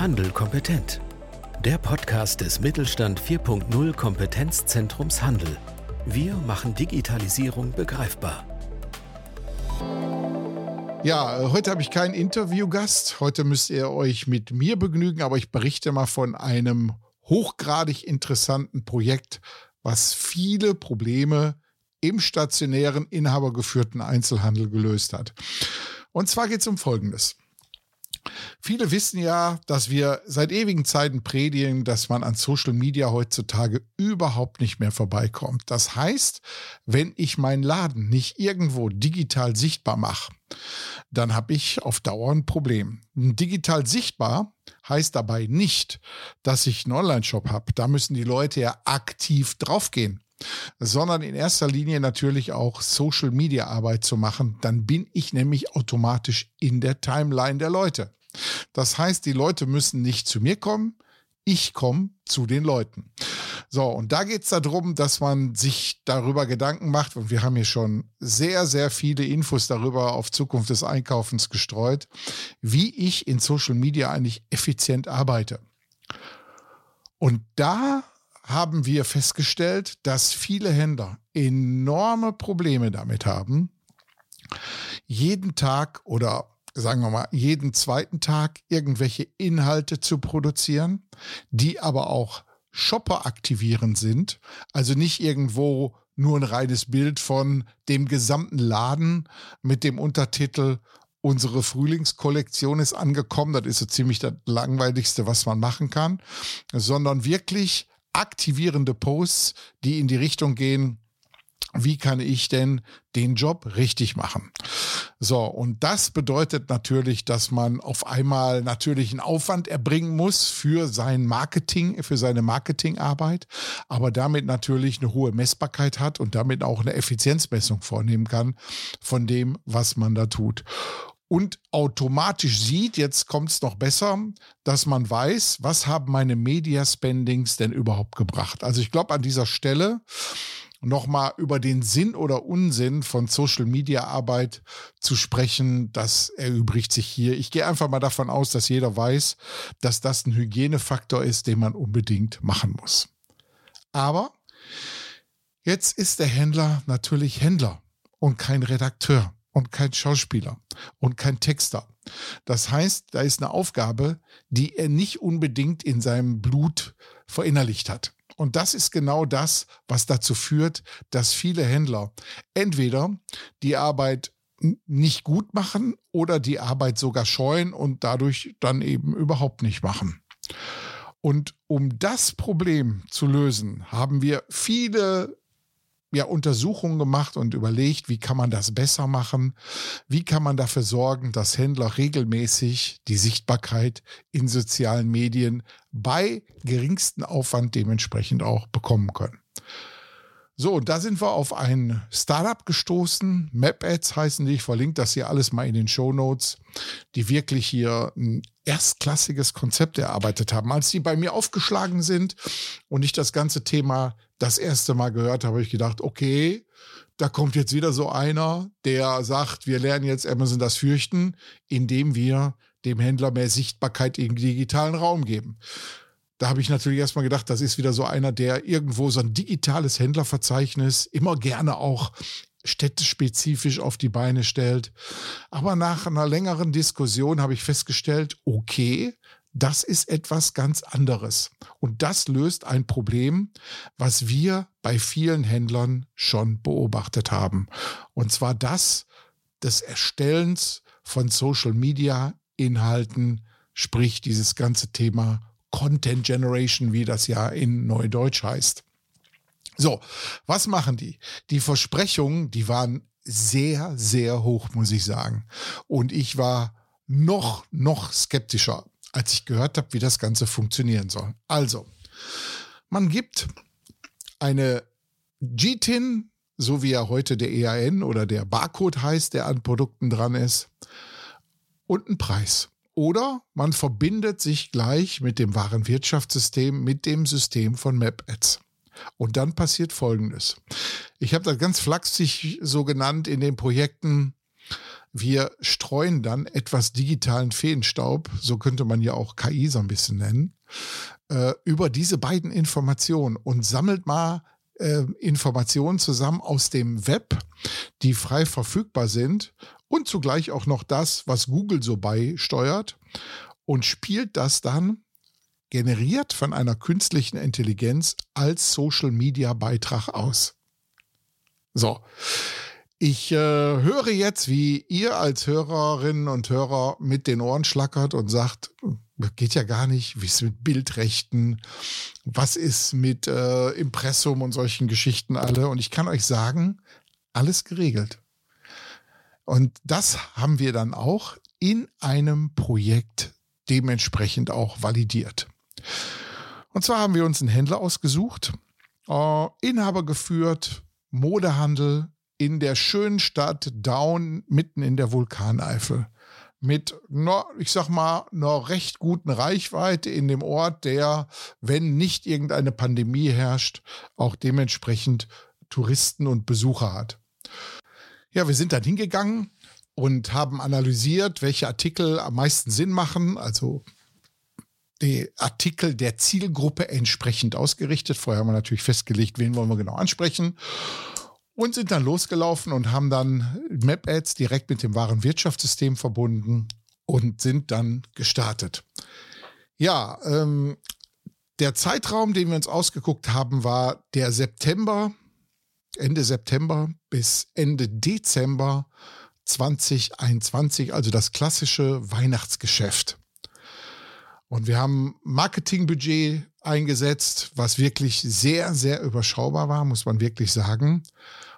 Handel kompetent. Der Podcast des Mittelstand 4.0 Kompetenzzentrums Handel. Wir machen Digitalisierung begreifbar. Ja, heute habe ich keinen Interviewgast. Heute müsst ihr euch mit mir begnügen, aber ich berichte mal von einem hochgradig interessanten Projekt, was viele Probleme im stationären, inhabergeführten Einzelhandel gelöst hat. Und zwar geht es um Folgendes. Viele wissen ja, dass wir seit ewigen Zeiten predigen, dass man an Social Media heutzutage überhaupt nicht mehr vorbeikommt. Das heißt, wenn ich meinen Laden nicht irgendwo digital sichtbar mache, dann habe ich auf Dauer ein Problem. Digital sichtbar heißt dabei nicht, dass ich einen Online-Shop habe. Da müssen die Leute ja aktiv draufgehen sondern in erster Linie natürlich auch Social Media Arbeit zu machen, dann bin ich nämlich automatisch in der Timeline der Leute. Das heißt, die Leute müssen nicht zu mir kommen, ich komme zu den Leuten. So, und da geht es darum, dass man sich darüber Gedanken macht, und wir haben hier schon sehr, sehr viele Infos darüber auf Zukunft des Einkaufens gestreut, wie ich in Social Media eigentlich effizient arbeite. Und da haben wir festgestellt, dass viele Händler enorme Probleme damit haben, jeden Tag oder sagen wir mal, jeden zweiten Tag irgendwelche Inhalte zu produzieren, die aber auch Shopper aktivierend sind. Also nicht irgendwo nur ein reines Bild von dem gesamten Laden mit dem Untertitel Unsere Frühlingskollektion ist angekommen. Das ist so ziemlich das langweiligste, was man machen kann, sondern wirklich aktivierende Posts, die in die Richtung gehen, wie kann ich denn den Job richtig machen? So, und das bedeutet natürlich, dass man auf einmal natürlich einen Aufwand erbringen muss für sein Marketing, für seine Marketingarbeit, aber damit natürlich eine hohe Messbarkeit hat und damit auch eine Effizienzmessung vornehmen kann von dem, was man da tut und automatisch sieht, jetzt kommt es noch besser, dass man weiß, was haben meine Media Spendings denn überhaupt gebracht. Also ich glaube an dieser Stelle nochmal über den Sinn oder Unsinn von Social Media Arbeit zu sprechen, das erübrigt sich hier. Ich gehe einfach mal davon aus, dass jeder weiß, dass das ein Hygienefaktor ist, den man unbedingt machen muss. Aber jetzt ist der Händler natürlich Händler und kein Redakteur und kein Schauspieler und kein Texter. Das heißt, da ist eine Aufgabe, die er nicht unbedingt in seinem Blut verinnerlicht hat. Und das ist genau das, was dazu führt, dass viele Händler entweder die Arbeit nicht gut machen oder die Arbeit sogar scheuen und dadurch dann eben überhaupt nicht machen. Und um das Problem zu lösen, haben wir viele ja, Untersuchungen gemacht und überlegt, wie kann man das besser machen? Wie kann man dafür sorgen, dass Händler regelmäßig die Sichtbarkeit in sozialen Medien bei geringsten Aufwand dementsprechend auch bekommen können? So, und da sind wir auf ein Startup gestoßen. MapAds heißen die. Ich verlinke das hier alles mal in den Show Notes, die wirklich hier ein erstklassiges Konzept erarbeitet haben. Als die bei mir aufgeschlagen sind und ich das ganze Thema das erste Mal gehört habe, habe ich gedacht, okay, da kommt jetzt wieder so einer, der sagt, wir lernen jetzt Amazon das fürchten, indem wir dem Händler mehr Sichtbarkeit im digitalen Raum geben. Da habe ich natürlich erstmal gedacht, das ist wieder so einer, der irgendwo so ein digitales Händlerverzeichnis immer gerne auch städtespezifisch auf die Beine stellt. Aber nach einer längeren Diskussion habe ich festgestellt, okay, das ist etwas ganz anderes. Und das löst ein Problem, was wir bei vielen Händlern schon beobachtet haben. Und zwar das des Erstellens von Social Media Inhalten, sprich dieses ganze Thema Content Generation, wie das ja in Neudeutsch heißt. So, was machen die? Die Versprechungen, die waren sehr, sehr hoch, muss ich sagen. Und ich war noch, noch skeptischer, als ich gehört habe, wie das Ganze funktionieren soll. Also, man gibt eine GTIN, so wie ja heute der EAN oder der Barcode heißt, der an Produkten dran ist, und einen Preis. Oder man verbindet sich gleich mit dem Warenwirtschaftssystem, mit dem System von MapAds. Und dann passiert Folgendes. Ich habe das ganz flachsig so genannt in den Projekten, Wir streuen dann etwas digitalen Feenstaub, so könnte man ja auch KI so ein bisschen nennen, äh, über diese beiden Informationen und sammelt mal äh, Informationen zusammen aus dem Web, die frei verfügbar sind und zugleich auch noch das, was Google so beisteuert und spielt das dann generiert von einer künstlichen Intelligenz als Social Media Beitrag aus. So. Ich äh, höre jetzt, wie ihr als Hörerinnen und Hörer mit den Ohren schlackert und sagt, geht ja gar nicht, wie ist mit Bildrechten, was ist mit äh, Impressum und solchen Geschichten alle. Und ich kann euch sagen, alles geregelt. Und das haben wir dann auch in einem Projekt dementsprechend auch validiert. Und zwar haben wir uns einen Händler ausgesucht, äh, Inhaber geführt, Modehandel in der schönen Stadt Down mitten in der Vulkaneifel. Mit, no, ich sag mal, einer recht guten Reichweite in dem Ort, der, wenn nicht irgendeine Pandemie herrscht, auch dementsprechend Touristen und Besucher hat. Ja, wir sind dann hingegangen und haben analysiert, welche Artikel am meisten Sinn machen. Also die Artikel der Zielgruppe entsprechend ausgerichtet. Vorher haben wir natürlich festgelegt, wen wollen wir genau ansprechen. Und sind dann losgelaufen und haben dann Map-Ads direkt mit dem wahren Wirtschaftssystem verbunden und sind dann gestartet. Ja, ähm, der Zeitraum, den wir uns ausgeguckt haben, war der September, Ende September bis Ende Dezember 2021, also das klassische Weihnachtsgeschäft. Und wir haben Marketingbudget eingesetzt, was wirklich sehr, sehr überschaubar war, muss man wirklich sagen.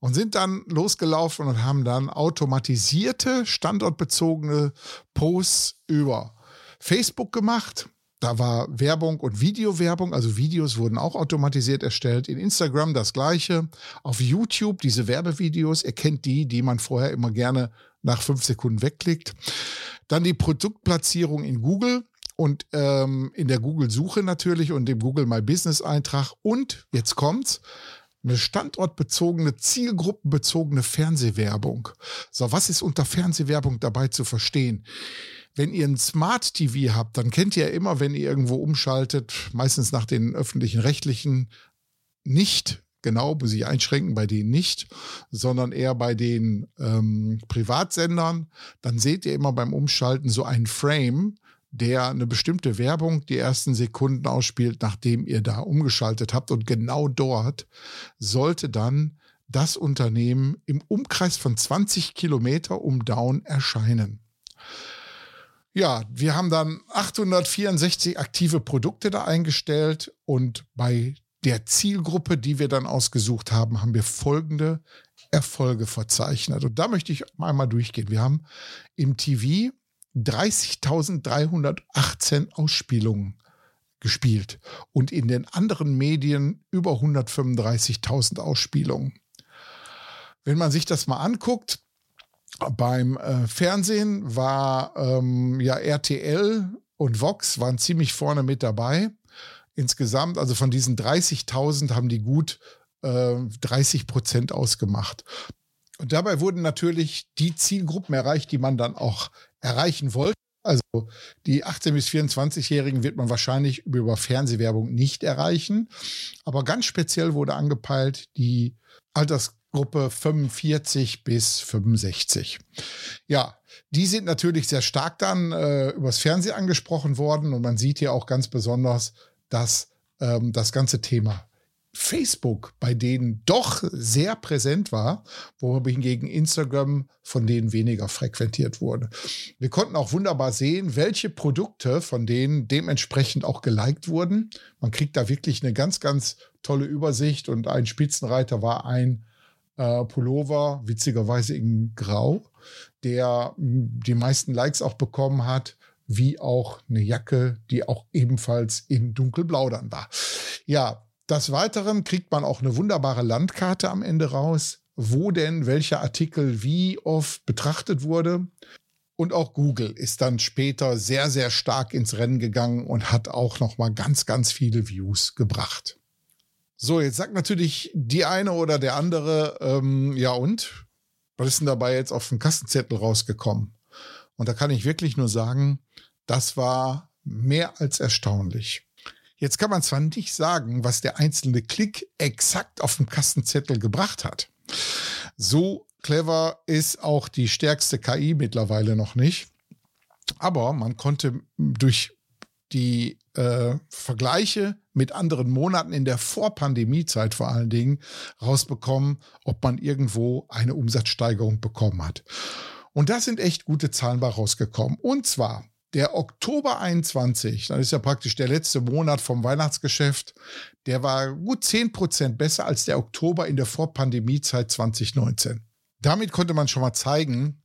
Und sind dann losgelaufen und haben dann automatisierte, standortbezogene Posts über Facebook gemacht. Da war Werbung und Videowerbung, also Videos wurden auch automatisiert erstellt. In Instagram das gleiche. Auf YouTube diese Werbevideos, ihr kennt die, die man vorher immer gerne nach fünf Sekunden wegklickt. Dann die Produktplatzierung in Google und ähm, in der Google-Suche natürlich und dem Google My Business-Eintrag. Und jetzt kommt's. Eine standortbezogene, zielgruppenbezogene Fernsehwerbung. So, was ist unter Fernsehwerbung dabei zu verstehen? Wenn ihr ein Smart TV habt, dann kennt ihr immer, wenn ihr irgendwo umschaltet, meistens nach den öffentlichen rechtlichen, nicht genau, muss ich einschränken, bei denen nicht, sondern eher bei den ähm, Privatsendern, dann seht ihr immer beim Umschalten so ein Frame, der eine bestimmte Werbung die ersten Sekunden ausspielt, nachdem ihr da umgeschaltet habt. Und genau dort sollte dann das Unternehmen im Umkreis von 20 Kilometer um Down erscheinen. Ja, wir haben dann 864 aktive Produkte da eingestellt und bei der Zielgruppe, die wir dann ausgesucht haben, haben wir folgende Erfolge verzeichnet. Und da möchte ich einmal durchgehen. Wir haben im TV 30.318 Ausspielungen gespielt und in den anderen Medien über 135.000 Ausspielungen. Wenn man sich das mal anguckt, beim äh, Fernsehen war ähm, ja RTL und Vox waren ziemlich vorne mit dabei. Insgesamt, also von diesen 30.000 haben die gut äh, 30 Prozent ausgemacht. Und dabei wurden natürlich die Zielgruppen erreicht, die man dann auch erreichen wollte. Also die 18- bis 24-Jährigen wird man wahrscheinlich über Fernsehwerbung nicht erreichen. Aber ganz speziell wurde angepeilt die Altersgruppe 45 bis 65. Ja, die sind natürlich sehr stark dann äh, übers Fernsehen angesprochen worden. Und man sieht hier auch ganz besonders, dass ähm, das ganze Thema Facebook bei denen doch sehr präsent war, wohingegen Instagram von denen weniger frequentiert wurde. Wir konnten auch wunderbar sehen, welche Produkte von denen dementsprechend auch geliked wurden. Man kriegt da wirklich eine ganz, ganz tolle Übersicht und ein Spitzenreiter war ein äh, Pullover, witzigerweise in Grau, der die meisten Likes auch bekommen hat wie auch eine Jacke, die auch ebenfalls in dunkelblau dann war. Ja, des Weiteren kriegt man auch eine wunderbare Landkarte am Ende raus, wo denn welcher Artikel wie oft betrachtet wurde. Und auch Google ist dann später sehr, sehr stark ins Rennen gegangen und hat auch noch mal ganz, ganz viele Views gebracht. So, jetzt sagt natürlich die eine oder der andere, ähm, ja und? was ist denn dabei jetzt auf dem Kassenzettel rausgekommen? Und da kann ich wirklich nur sagen, das war mehr als erstaunlich. Jetzt kann man zwar nicht sagen, was der einzelne Klick exakt auf dem Kassenzettel gebracht hat. So clever ist auch die stärkste KI mittlerweile noch nicht. Aber man konnte durch die äh, Vergleiche mit anderen Monaten in der Vorpandemiezeit vor allen Dingen rausbekommen, ob man irgendwo eine Umsatzsteigerung bekommen hat. Und da sind echt gute Zahlen bei rausgekommen. Und zwar der Oktober 21, das ist ja praktisch der letzte Monat vom Weihnachtsgeschäft, der war gut 10 Prozent besser als der Oktober in der Vorpandemiezeit 2019. Damit konnte man schon mal zeigen,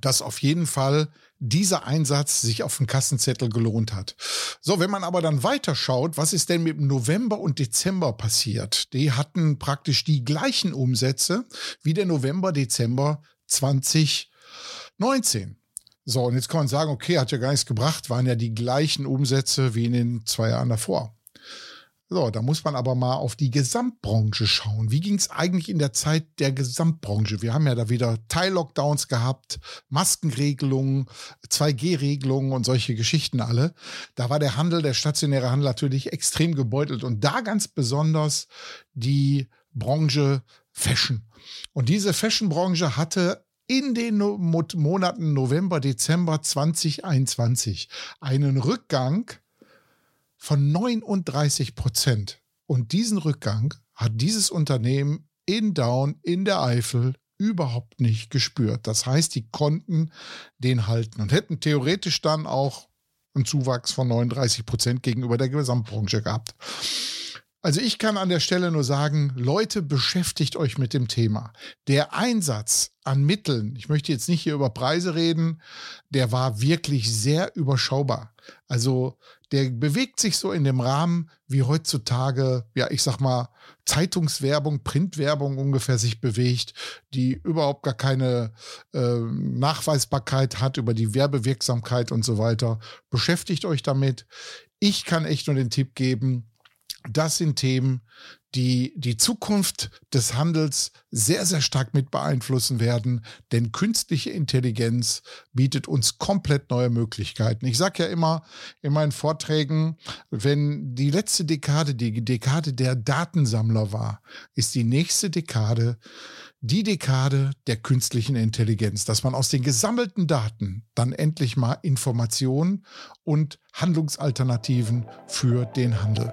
dass auf jeden Fall dieser Einsatz sich auf dem Kassenzettel gelohnt hat. So, wenn man aber dann weiterschaut, was ist denn mit November und Dezember passiert? Die hatten praktisch die gleichen Umsätze wie der November, Dezember 2019. So, und jetzt kann man sagen, okay, hat ja gar nichts gebracht, waren ja die gleichen Umsätze wie in den zwei Jahren davor. So, da muss man aber mal auf die Gesamtbranche schauen. Wie ging es eigentlich in der Zeit der Gesamtbranche? Wir haben ja da wieder Teil-Lockdowns gehabt, Maskenregelungen, 2G-Regelungen und solche Geschichten alle. Da war der Handel, der stationäre Handel natürlich extrem gebeutelt und da ganz besonders die Branche Fashion. Und diese Fashion-Branche hatte in den Monaten November, Dezember 2021 einen Rückgang von 39 Prozent. Und diesen Rückgang hat dieses Unternehmen in Down in der Eifel überhaupt nicht gespürt. Das heißt, die konnten den halten und hätten theoretisch dann auch einen Zuwachs von 39 Prozent gegenüber der Gesamtbranche gehabt. Also ich kann an der Stelle nur sagen, Leute, beschäftigt euch mit dem Thema. Der Einsatz an Mitteln, ich möchte jetzt nicht hier über Preise reden, der war wirklich sehr überschaubar. Also der bewegt sich so in dem Rahmen, wie heutzutage, ja, ich sag mal, Zeitungswerbung, Printwerbung ungefähr sich bewegt, die überhaupt gar keine äh, Nachweisbarkeit hat über die Werbewirksamkeit und so weiter. Beschäftigt euch damit. Ich kann echt nur den Tipp geben, das sind Themen, die die Zukunft des Handels sehr, sehr stark mit beeinflussen werden, denn künstliche Intelligenz bietet uns komplett neue Möglichkeiten. Ich sage ja immer in meinen Vorträgen, wenn die letzte Dekade die Dekade der Datensammler war, ist die nächste Dekade die Dekade der künstlichen Intelligenz, dass man aus den gesammelten Daten dann endlich mal Informationen und Handlungsalternativen für den Handel